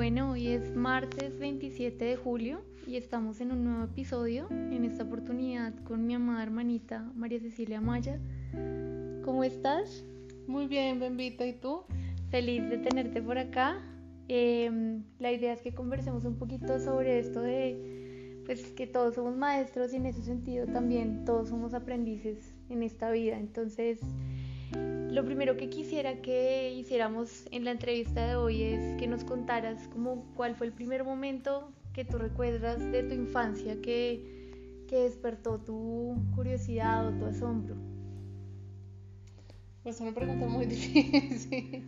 Bueno, hoy es martes 27 de julio y estamos en un nuevo episodio, en esta oportunidad con mi amada hermanita María Cecilia Maya. ¿Cómo estás? Muy bien, Bembita, ¿y tú? Feliz de tenerte por acá. Em, la idea es que conversemos un poquito sobre esto de pues que todos somos maestros y en ese sentido también todos somos aprendices en esta vida. Entonces, lo primero que quisiera que hiciéramos en la entrevista de hoy es que nos contaras como cuál fue el primer momento que tú recuerdas de tu infancia que, que despertó tu curiosidad o tu asombro. Pues una pregunta muy difícil.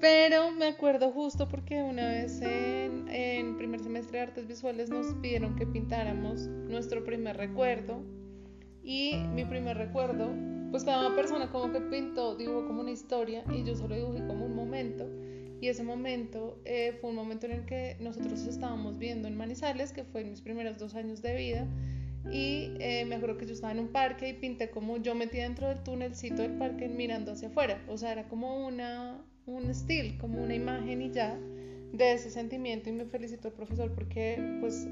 Pero me acuerdo justo porque una vez en, en primer semestre de artes visuales nos pidieron que pintáramos nuestro primer recuerdo. Y mi primer recuerdo pues cada persona como que pintó, dibujó como una historia y yo solo dibujé como un momento. Y ese momento eh, fue un momento en el que nosotros estábamos viendo en Manizales, que fue en mis primeros dos años de vida. Y eh, me acuerdo que yo estaba en un parque y pinté como yo metí dentro del túnelcito del parque mirando hacia afuera. O sea, era como una, un estilo, como una imagen y ya de ese sentimiento. Y me felicito al profesor porque pues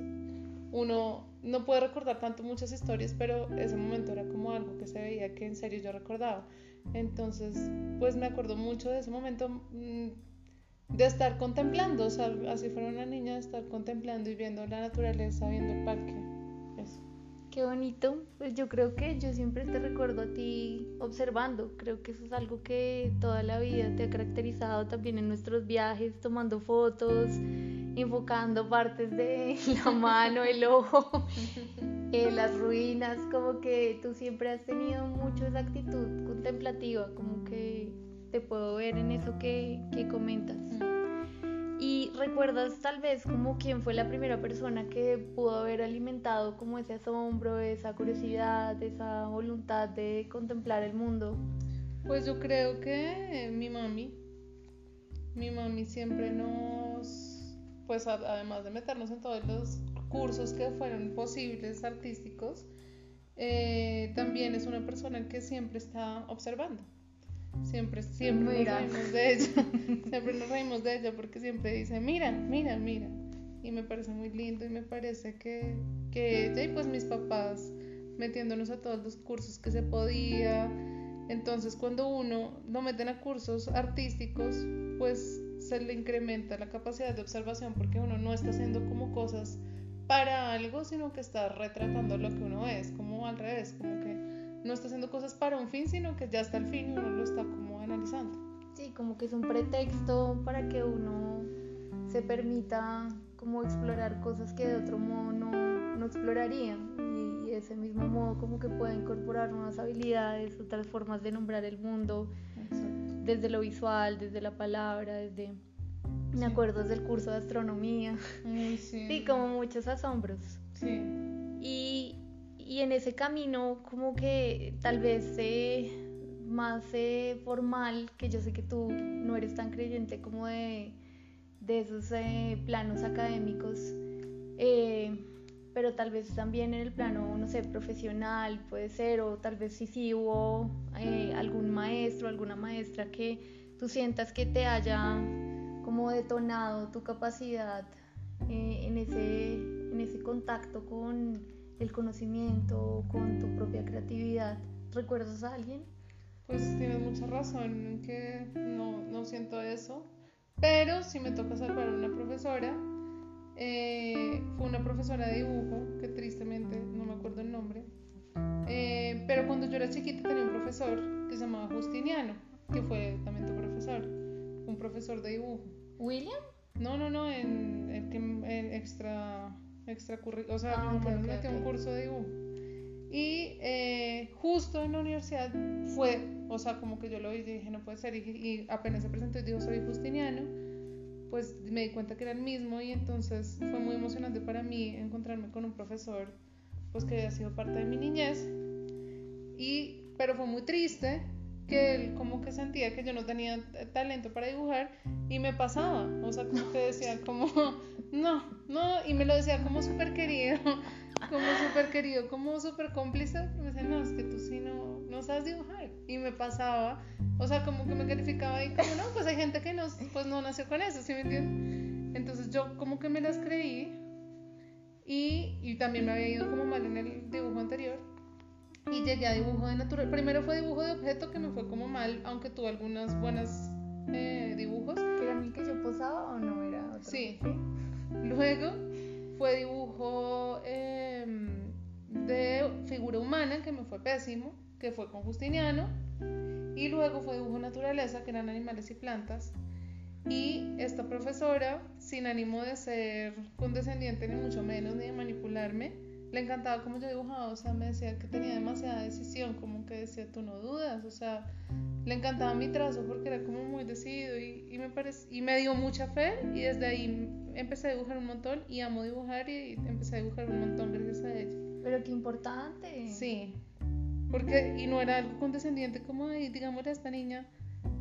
uno no puede recordar tanto muchas historias, pero ese momento era como algo que se veía que en serio yo recordaba. Entonces, pues me acuerdo mucho de ese momento mm, de estar contemplando, o sea, así fuera una niña, de estar contemplando y viendo la naturaleza, viendo el parque. Eso. Qué bonito. Pues yo creo que yo siempre te recuerdo a ti observando. Creo que eso es algo que toda la vida te ha caracterizado también en nuestros viajes, tomando fotos enfocando partes de la mano, el ojo, eh, las ruinas, como que tú siempre has tenido mucho esa actitud contemplativa, como que te puedo ver en eso que, que comentas. Y recuerdas tal vez como quién fue la primera persona que pudo haber alimentado como ese asombro, esa curiosidad, esa voluntad de contemplar el mundo. Pues yo creo que mi mami, mi mami siempre nos pues además de meternos en todos los cursos que fueron posibles artísticos, eh, también es una persona que siempre está observando. Siempre, siempre nos reímos de ella. siempre nos reímos de ella porque siempre dice, mira, mira, mira. Y me parece muy lindo y me parece que, que ella y pues mis papás metiéndonos a todos los cursos que se podía. Entonces cuando uno lo meten a cursos artísticos, pues se le incrementa la capacidad de observación porque uno no está haciendo como cosas para algo, sino que está retratando lo que uno es, como al revés, como que no está haciendo cosas para un fin, sino que ya está el fin y uno lo está como analizando. Sí, como que es un pretexto para que uno se permita como explorar cosas que de otro modo no, no exploraría. Y, y de ese mismo modo como que puede incorporar nuevas habilidades, otras formas de nombrar el mundo desde lo visual, desde la palabra, desde... Me acuerdo del curso de astronomía. sí. sí. como muchos asombros. Sí. Y, y en ese camino como que tal vez eh, más eh, formal, que yo sé que tú no eres tan creyente como de, de esos eh, planos académicos, pero tal vez también en el plano, no sé, profesional puede ser, o tal vez sí, sí hubo eh, algún maestro, alguna maestra que tú sientas que te haya como detonado tu capacidad eh, en, ese, en ese contacto con el conocimiento, con tu propia creatividad. ¿Recuerdas a alguien? Pues tienes mucha razón en que no, no siento eso, pero si me toca salvar a una profesora, eh, fue una profesora de dibujo, que tristemente no me acuerdo el nombre. Eh, pero cuando yo era chiquita tenía un profesor que se llamaba Justiniano, que fue también tu profesor, un profesor de dibujo. ¿William? No, no, no, en, en, en extra, extra o sea, ah, okay, okay, un curso de dibujo. Y eh, justo en la universidad fue, o sea, como que yo lo vi y dije, no puede ser, y, y apenas se presentó y dijo, soy Justiniano pues me di cuenta que era el mismo y entonces fue muy emocionante para mí encontrarme con un profesor pues que había sido parte de mi niñez. Y pero fue muy triste que él como que sentía que yo no tenía talento para dibujar y me pasaba, o sea, como que decía como, no, no, y me lo decía como súper querido, como súper querido, como súper cómplice, me decía, no, es que tú sí no, no sabes dibujar, y me pasaba, o sea, como que me calificaba y como, no, pues hay gente que no, pues no nació con eso, ¿sí me entiendes? Entonces yo como que me las creí y, y también me había ido como mal en el dibujo anterior y llegué a dibujo de natural. Primero fue dibujo de objeto que me fue como mal, aunque tuve algunas buenas eh, dibujos. ¿Era el que yo posaba o no era otro? Sí. Luego fue dibujo em, de figura humana, que me fue pésimo, que fue con Justiniano. Y luego fue dibujo naturaleza, que eran animales y plantas. Y esta profesora, sin ánimo de ser condescendiente, ni mucho menos, ni de manipularme, le encantaba cómo yo dibujaba, o sea, me decía que tenía demasiada decisión, como que decía, tú no dudas, o sea, le encantaba mi trazo porque era como muy decidido y, y me, y me dio mucha fe y desde ahí empecé a dibujar un montón y amo dibujar y empecé a dibujar un montón gracias a ella. Pero qué importante. Sí, porque, y no era algo condescendiente como, de, digamos, esta niña,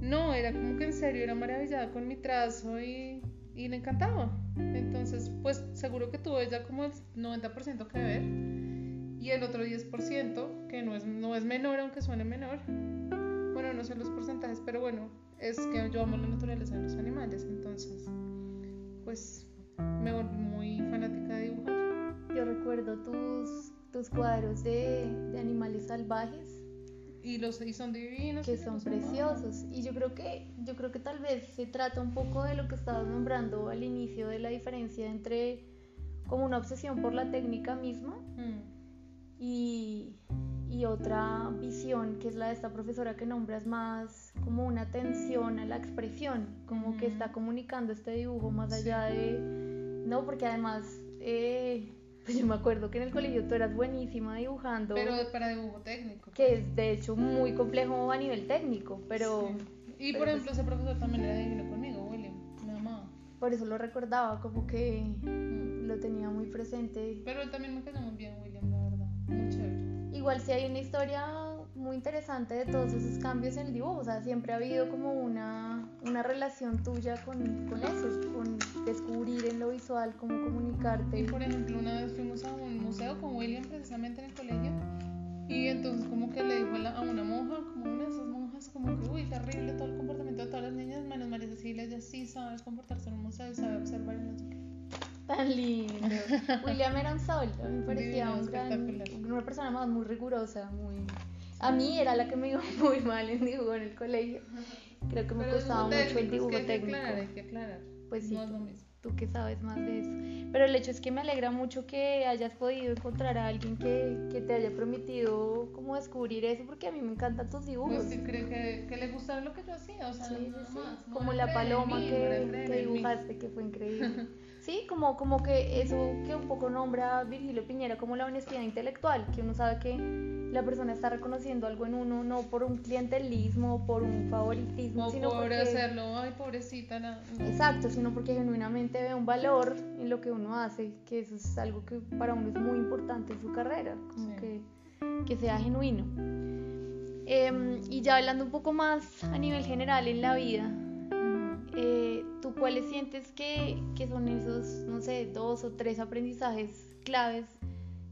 no, era como que en serio era maravillada con mi trazo y, y le encantaba. Entonces, pues seguro que tuvo ella como el 90% que ver y el otro 10%, que no es, no es menor, aunque suene menor. Bueno, no sé los porcentajes, pero bueno, es que yo amo la naturaleza de los animales, entonces, pues me volví muy fanática de dibujar. Yo recuerdo tus, tus cuadros de, de animales salvajes y los y son divinos que son preciosos y yo creo que yo creo que tal vez se trata un poco de lo que estabas nombrando al inicio de la diferencia entre como una obsesión por la técnica misma Mm. y, y otra visión que es la de esta profesora que nombras más como una atención a la expresión como que está comunicando este dibujo más Sí. allá de no porque además eh, pues yo me acuerdo que en el colegio tú eras buenísima dibujando pero para dibujo técnico que es de hecho muy complejo a nivel técnico, pero Sí. y pero por pues- ejemplo ese profesor también era divino conmigo William me amaba por eso lo recordaba, como que Mm. lo tenía muy presente. pero él también me quedó muy bien William la verdad muy chévere Igual sí hay una historia muy interesante de todos esos cambios en el dibujo, o sea, siempre ha habido como una, una relación tuya con, con eso, con descubrir en lo visual cómo comunicarte. Y por ejemplo, una vez fuimos a un museo con William precisamente en el colegio y entonces como que le dijo a, una monja, como una de esas monjas, como que, uy, terrible todo el comportamiento de todas las niñas, menos María Cecilia, ella sí sabe comportarse en un museo y sabe observar sé qué. Tan lindo. William era un sol, me parecía Divino, un gran- una persona más muy rigurosa, muy... A mí era la que me iba muy mal en dibujo en el colegio. Creo que me Pero costaba mucho el dibujo es que hay que técnico. aclarar, hay que aclarar. Pues sí, No tú- mismo. tú que sabes más de eso. Pero el hecho es que me alegra mucho que hayas podido encontrar a alguien que, que te haya permitido como descubrir eso, porque a mí me encantan tus dibujos. Pues sí, cree que, que le gustaba lo que yo hacía, o sea, Sí, sí, nada sí. más, no Como la paloma mí, que, que dibujaste, que fue increíble. Sí, como, como que eso que un poco nombra Virgilio Piñera como la honestidad intelectual, que uno sabe que la persona está reconociendo algo en uno no por un clientelismo, por un favoritismo, O sino por porque... hacerlo, ay, pobrecita, la... Exacto, sino porque genuinamente ve un valor en lo que uno hace, que eso es algo que para uno es muy importante en su carrera, como Sí. que, que sea genuino. Em, y ya hablando un poco más a nivel general en la vida. Eh, ¿tú cuáles sientes que, que son esos, no sé, dos o tres aprendizajes claves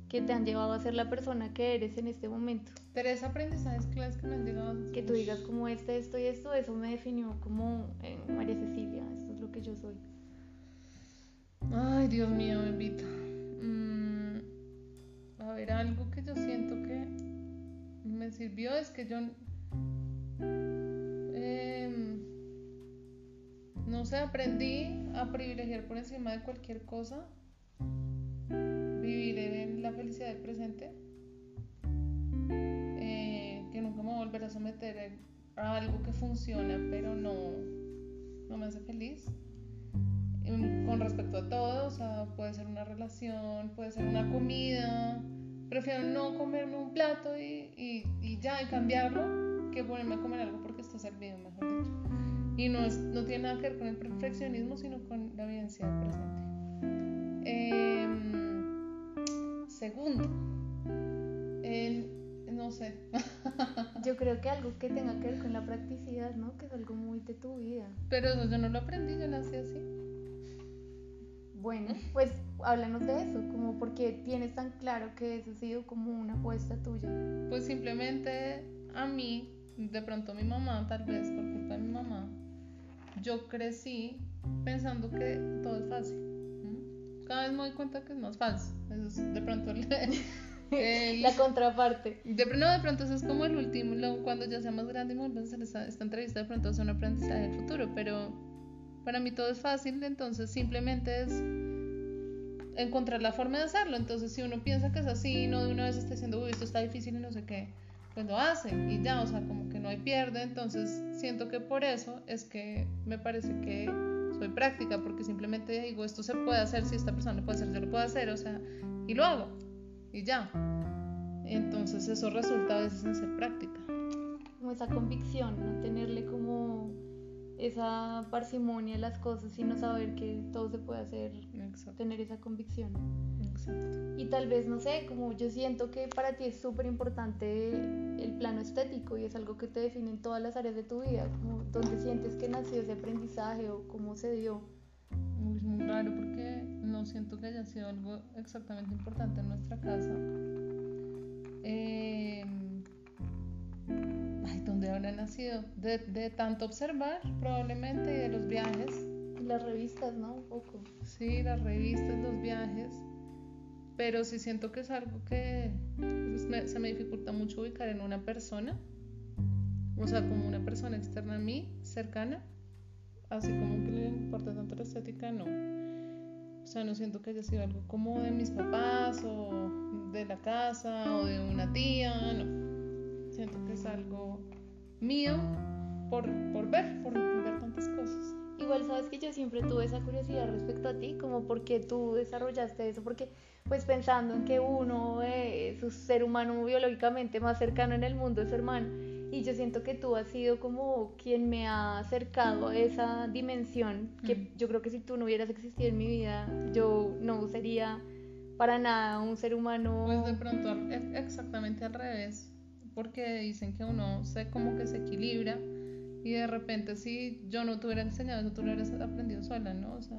que te han llevado a ser la persona que eres en este momento? Tres aprendizajes claves que me han llegado. Que tú digas como este, esto y esto, eso me definió como eh, María Cecilia, esto es lo que yo soy. Ay, Dios mío, bendita. Mm, a ver, algo que yo siento que me sirvió es que yo. No sé, aprendí a privilegiar por encima de cualquier cosa. Vivir en la felicidad del presente. eh, que nunca me voy a someter a algo que funciona, pero no, no me hace feliz con respecto a todo, o sea, puede ser una relación, puede ser una comida. Prefiero no comerme un plato y, y, y ya, y cambiarlo, que ponerme a comer algo porque está servido, mejor dicho. Y no, es, no tiene nada que ver con el perfeccionismo, sino con la vivencia del presente. Em, segundo, en- no sé, Yo creo que algo que tenga que ver con la practicidad, ¿no? Que es algo muy de tu vida. pero eso yo no lo aprendí, yo nací así. Bueno, pues háblanos de eso, como porque tienes tan claro que eso ha sido como una apuesta tuya. Pues simplemente a mí, de pronto mi mamá, tal vez por culpa de mi mamá, yo crecí pensando que todo es fácil. Cada vez me doy cuenta que es más falso. Eso es de pronto la contraparte. De, no, de pronto eso es como el último, cuando ya sea más grande y me vuelva a hacer esta, esta entrevista, de pronto es un aprendizaje del futuro, pero para mí todo es fácil, entonces simplemente es encontrar la forma de hacerlo. Entonces, si uno piensa que es así, no de una vez está diciendo, uy, esto está difícil y no sé qué, pues lo hace y ya, o sea, como que no hay pierde. Entonces, siento que por eso es que me parece que soy práctica, porque simplemente digo, esto se puede hacer, si esta persona lo puede hacer, yo lo puedo hacer, o sea, y lo hago y ya. Entonces, eso resulta a veces en ser práctica. Como esa convicción, no tenerle como esa parsimonia a las cosas, sino saber que todo se puede hacer, tener esa convicción. Y tal vez, no sé, como yo siento que para ti es súper importante el plano estético y es algo que te define en todas las áreas de tu vida, como dónde sientes que nació ese aprendizaje o cómo se dio. Es muy raro porque no siento que haya sido algo exactamente importante en nuestra casa. Eh, ¿Dónde habrá nacido? De, de, tanto observar, probablemente, y de los viajes. Las revistas, ¿no? Un poco. Sí, las revistas, los viajes. Pero sí siento que es algo que pues, se me dificulta mucho ubicar en una persona. O sea, como una persona externa a mí, cercana. Así como que le importa tanto la estética, no. O sea, no siento que haya sido algo como de mis papás o de la casa o de una tía, no. Siento que es algo mío por, por ver, por ver tantas cosas. Igual sabes que yo siempre tuve esa curiosidad respecto a ti, como por qué tú desarrollaste eso, porque pues pensando en que uno es un ser humano biológicamente más cercano en el mundo es hermano, y yo siento que tú has sido como quien me ha acercado a esa dimensión, que mm. yo creo que si tú no hubieras existido en mi vida, yo no sería para nada un ser humano. Pues de pronto exactamente al revés porque dicen que uno se como que se equilibra y de repente si yo no te hubiera enseñado eso, tú lo hubieras aprendido sola, ¿no? O sea,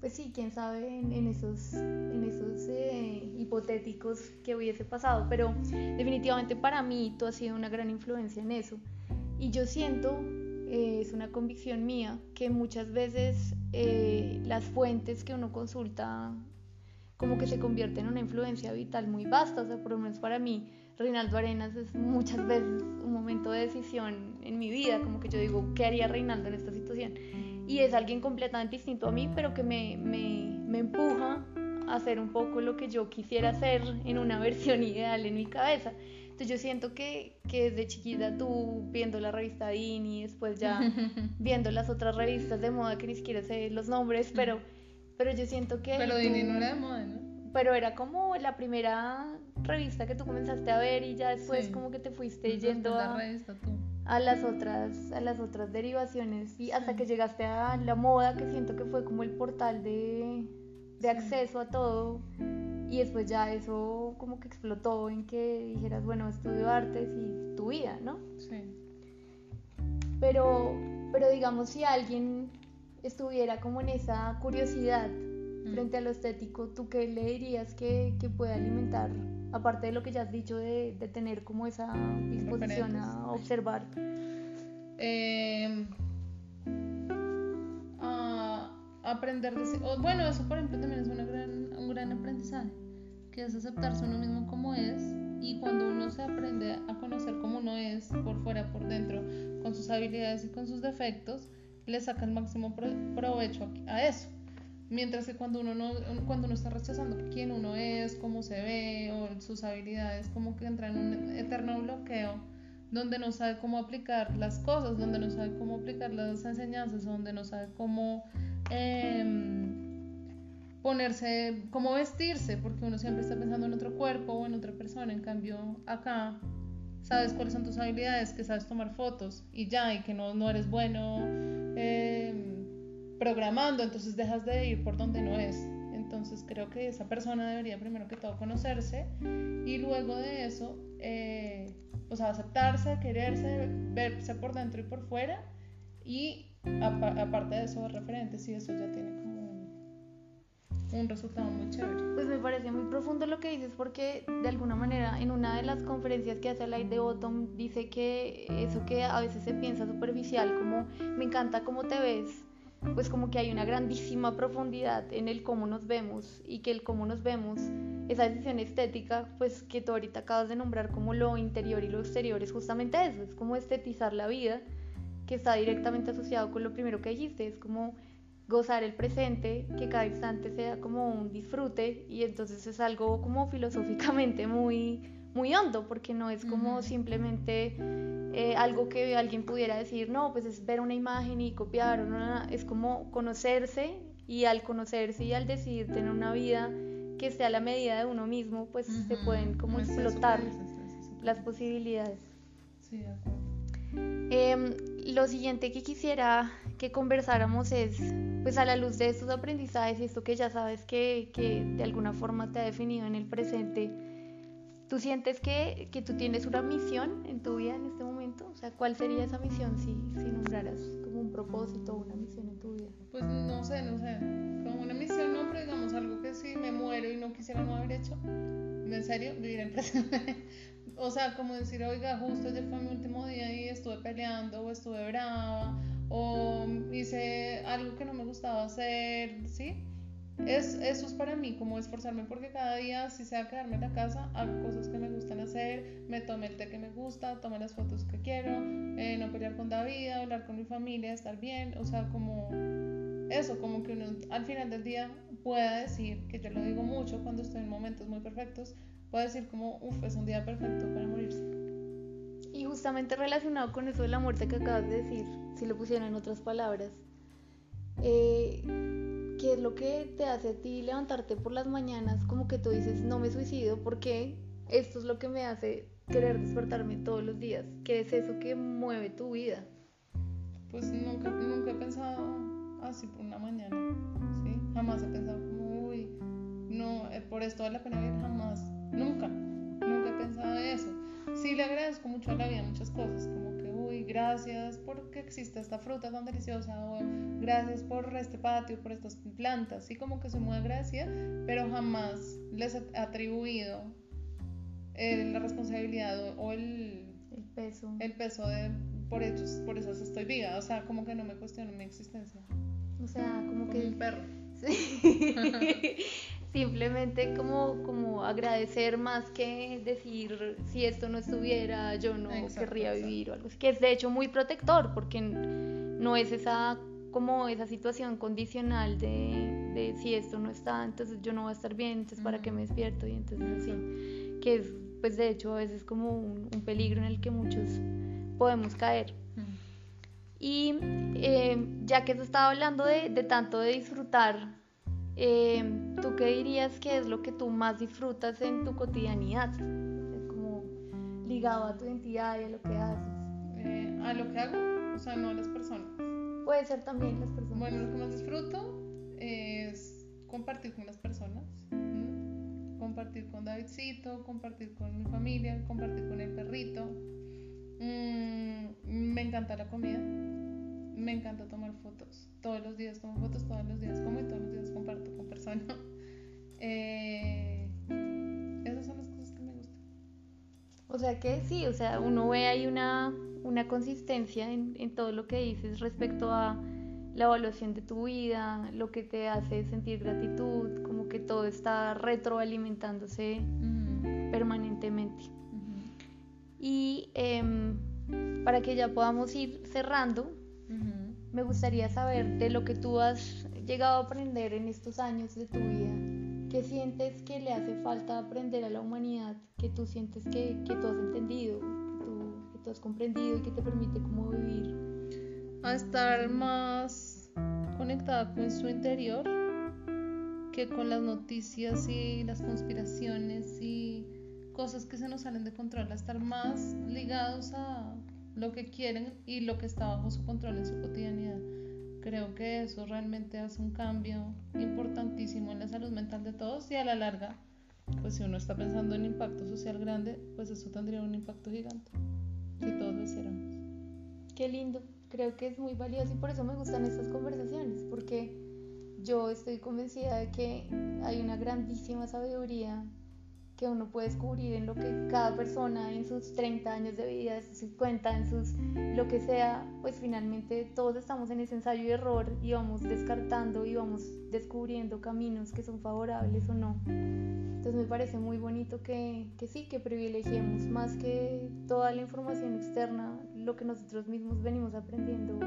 Pues sí, quién sabe en, esos, en esos eh, hipotéticos que hubiese pasado, pero definitivamente para mí tú has sido una gran influencia en eso. Y yo siento, eh, es una convicción mía, que muchas veces eh, las fuentes que uno consulta como que se convierten en una influencia vital muy vasta, o sea, por lo menos para mí, Reinaldo Arenas es muchas veces un momento de decisión en mi vida, como que yo digo, ¿qué haría Reinaldo en esta situación? Y es alguien completamente distinto a mí, pero que me, me, me empuja a hacer un poco lo que yo quisiera hacer en una versión ideal en mi cabeza. Entonces yo siento que, que desde chiquita tú viendo la revista Dini después ya viendo las otras revistas de moda que ni siquiera sé los nombres, pero, pero yo siento que... Pero Dini no era de moda, ¿no? Pero era como la primera revista que tú comenzaste a ver y ya después como que te fuiste yendo a, a, las otras a las otras derivaciones y hasta que llegaste a la moda que siento que fue como el portal de, de acceso a todo y después ya eso como que explotó en que dijeras bueno estudio artes y tu vida no sí. Pero pero digamos si alguien estuviera como en esa curiosidad. Frente a lo estético, ¿tú qué le dirías que, que puede alimentar aparte de lo que ya has dicho de, de tener como esa disposición a observar? Eh, a aprender de bueno eso por ejemplo también es una gran, un gran aprendizaje que es aceptarse uno mismo como es y cuando uno se aprende a conocer como uno es por fuera por dentro con sus habilidades y con sus defectos le saca el máximo provecho a eso Mientras que cuando uno, no, cuando uno está rechazando quién uno es, cómo se ve o sus habilidades, como que entra en un eterno bloqueo donde no sabe cómo aplicar las cosas, donde no sabe cómo aplicar las enseñanzas, donde no sabe cómo em, ponerse, cómo vestirse, porque uno siempre está pensando en otro cuerpo o en otra persona. En cambio, acá sabes cuáles son tus habilidades, que sabes tomar fotos y ya, y que no, no eres bueno. Eh, programando, entonces dejas de ir por donde no es. Entonces creo que esa persona debería primero que todo conocerse y luego de eso, eh, o sea, aceptarse, quererse, verse por dentro y por fuera y aparte de eso, referentes y eso ya tiene como un resultado muy chévere. Pues me parece muy profundo lo que dices porque de alguna manera en una de las conferencias que hace Light de Bottom dice que eso que a veces se piensa superficial como me encanta cómo te ves pues como que hay una grandísima profundidad en el cómo nos vemos y que el cómo nos vemos, esa decisión estética, pues que tú ahorita acabas de nombrar como lo interior y lo exterior, es justamente eso, es como estetizar la vida, que está directamente asociado con lo primero que dijiste, es como gozar el presente, que cada instante sea como un disfrute y entonces es algo como filosóficamente muy muy hondo, porque no es como simplemente eh, algo que alguien pudiera decir, no, pues es ver una imagen y copiar, no, es como conocerse y al conocerse y al decidir tener una vida que esté a la medida de uno mismo, pues se pueden como explotar las posibilidades. Sí, de acuerdo. Em, lo siguiente que quisiera que conversáramos es, pues a la luz de estos aprendizajes y esto que ya sabes que, que de alguna forma te ha definido en el presente, ¿Tú sientes que, que, tú tienes una misión en tu vida en este momento? O sea, ¿cuál sería esa misión si, si nombraras como un propósito o una misión en tu vida? Pues no sé, no sé. Como una misión no, pero digamos algo que si me muero y no quisiera no haber hecho. ¿En serio? Vivir en presente. o sea, como decir, oiga, justo ayer fue mi último día y estuve peleando o estuve brava o hice algo que no me gustaba hacer, ¿sí? Es, eso es para mí, como esforzarme porque cada día, si sea quedarme en la casa, hago cosas que me gustan hacer, me tome el té que me gusta, tome las fotos que quiero, eh, no pelear con David, hablar con mi familia, estar bien, o sea, como eso, como que uno al final del día pueda decir, que yo lo digo mucho cuando estoy en momentos muy perfectos, pueda decir como, uff, es un día perfecto para morirse. Y justamente relacionado con eso de la muerte que acabas de decir, si lo pusieran en otras palabras, eh, ¿qué es lo que te hace a ti levantarte por las mañanas como que tú dices, no me suicido porque esto es lo que me hace querer despertarme todos los días? ¿Qué es eso que mueve tu vida? Pues nunca, nunca he pensado así por una mañana, ¿sí? Jamás he pensado como, uy, no, eh, por esto vale la pena vivir, jamás, nunca, nunca he pensado eso. Sí le agradezco mucho a la vida muchas cosas, como uy, gracias porque existe esta fruta tan deliciosa, o gracias por este patio, por estas plantas, sí como que soy muy agradecida, pero jamás les he atribuido la responsabilidad o, el, el, peso. El peso de por ellos, por eso estoy viva, o sea, como que no me cuestiono mi existencia. O sea, como, como que... un perro. Sí. Simplemente como, como agradecer más que decir si esto no estuviera yo no querría vivir o algo así, que es de hecho muy protector porque no es esa como esa situación condicional de, de, si esto no está, entonces yo no voy a estar bien, entonces para qué me despierto y entonces así, que es pues de hecho a veces como un, peligro en el que muchos podemos caer. Y eh, ya que se estaba hablando de, de tanto de disfrutar, eh, ¿tú qué dirías que es lo que tú más disfrutas en tu cotidianidad? como ligado a tu identidad y a lo que haces. Eh, a lo que hago, o sea, no a las personas. Puede ser también las personas. Bueno, lo que más disfruto es compartir con las personas. Compartir con Davidcito, compartir con mi familia, compartir con el perrito. Mm, me encanta la comida. Me encanta tomar fotos. Todos los días tomo fotos, todos los días como y todos los días comparto con personas. Eh, esas son las cosas que me gustan. O sea que sí, o sea, uno ve ahí una una consistencia en, en, todo lo que dices respecto a la evaluación de tu vida, lo que te hace sentir gratitud, como que todo está retroalimentándose permanentemente. Y em, para que ya podamos ir cerrando, me gustaría saber de lo que tú has llegado a aprender en estos años de tu vida. ¿Qué sientes que le hace falta aprender a la humanidad? ¿Qué tú sientes que, que tú has entendido? tú has comprendido y que te permite como vivir. A estar más conectada con su interior que con las noticias y las conspiraciones y cosas que se nos salen de control, a estar más ligados a lo que quieren y lo que está bajo su control en su cotidianidad. Creo que eso realmente hace un cambio importantísimo en la salud mental de todos y a la larga, pues si uno está pensando en impacto social grande, pues eso tendría un impacto gigante si todos lo hiciéramos. Qué lindo, creo que es muy valioso y por eso me gustan estas conversaciones, porque yo estoy convencida de que hay una grandísima sabiduría que uno puede descubrir en lo que cada persona en sus 30 años de vida, en sus 50, en sus lo que sea, pues finalmente todos estamos en ese ensayo y error y vamos descartando y vamos descubriendo caminos que son favorables o no. Entonces me parece muy bonito que, que sí, que privilegiemos más que toda la información externa, lo que nosotros mismos venimos aprendiendo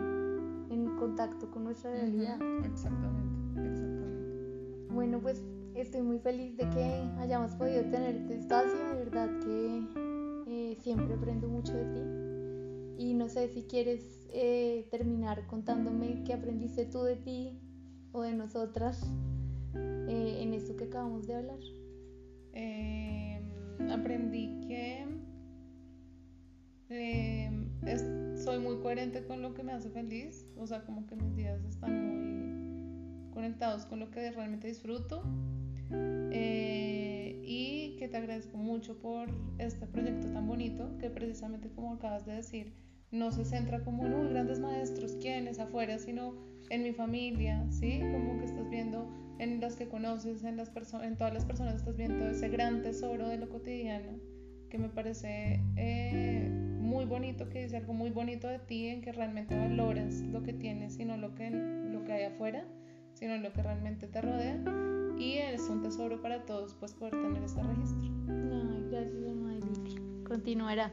en contacto con nuestra realidad. Exactamente, exactamente. Bueno, pues estoy muy feliz de que hayamos podido tener este espacio, de verdad que eh, siempre aprendo mucho de ti. Y no sé si quieres eh, terminar contándome qué aprendiste tú de ti o de nosotras eh, en esto que acabamos de hablar. Em, aprendí que em, soy muy coherente con lo que me hace feliz, o sea, como que mis días están muy conectados con lo que realmente disfruto eh, y que te agradezco mucho por este proyecto tan bonito que precisamente como acabas de decir, no se centra como en grandes maestros, quiénes afuera, sino en mi familia, ¿sí? Como que estás viendo en las que conoces, en, las en todas las personas estás viendo ese gran tesoro de lo cotidiano que me parece eh, muy bonito, que dice algo muy bonito de ti, en que realmente valoras lo que tienes, sino lo que, lo que hay afuera, sino lo que realmente te rodea y es un tesoro para todos pues poder tener este registro. Ay, gracias, Continuará.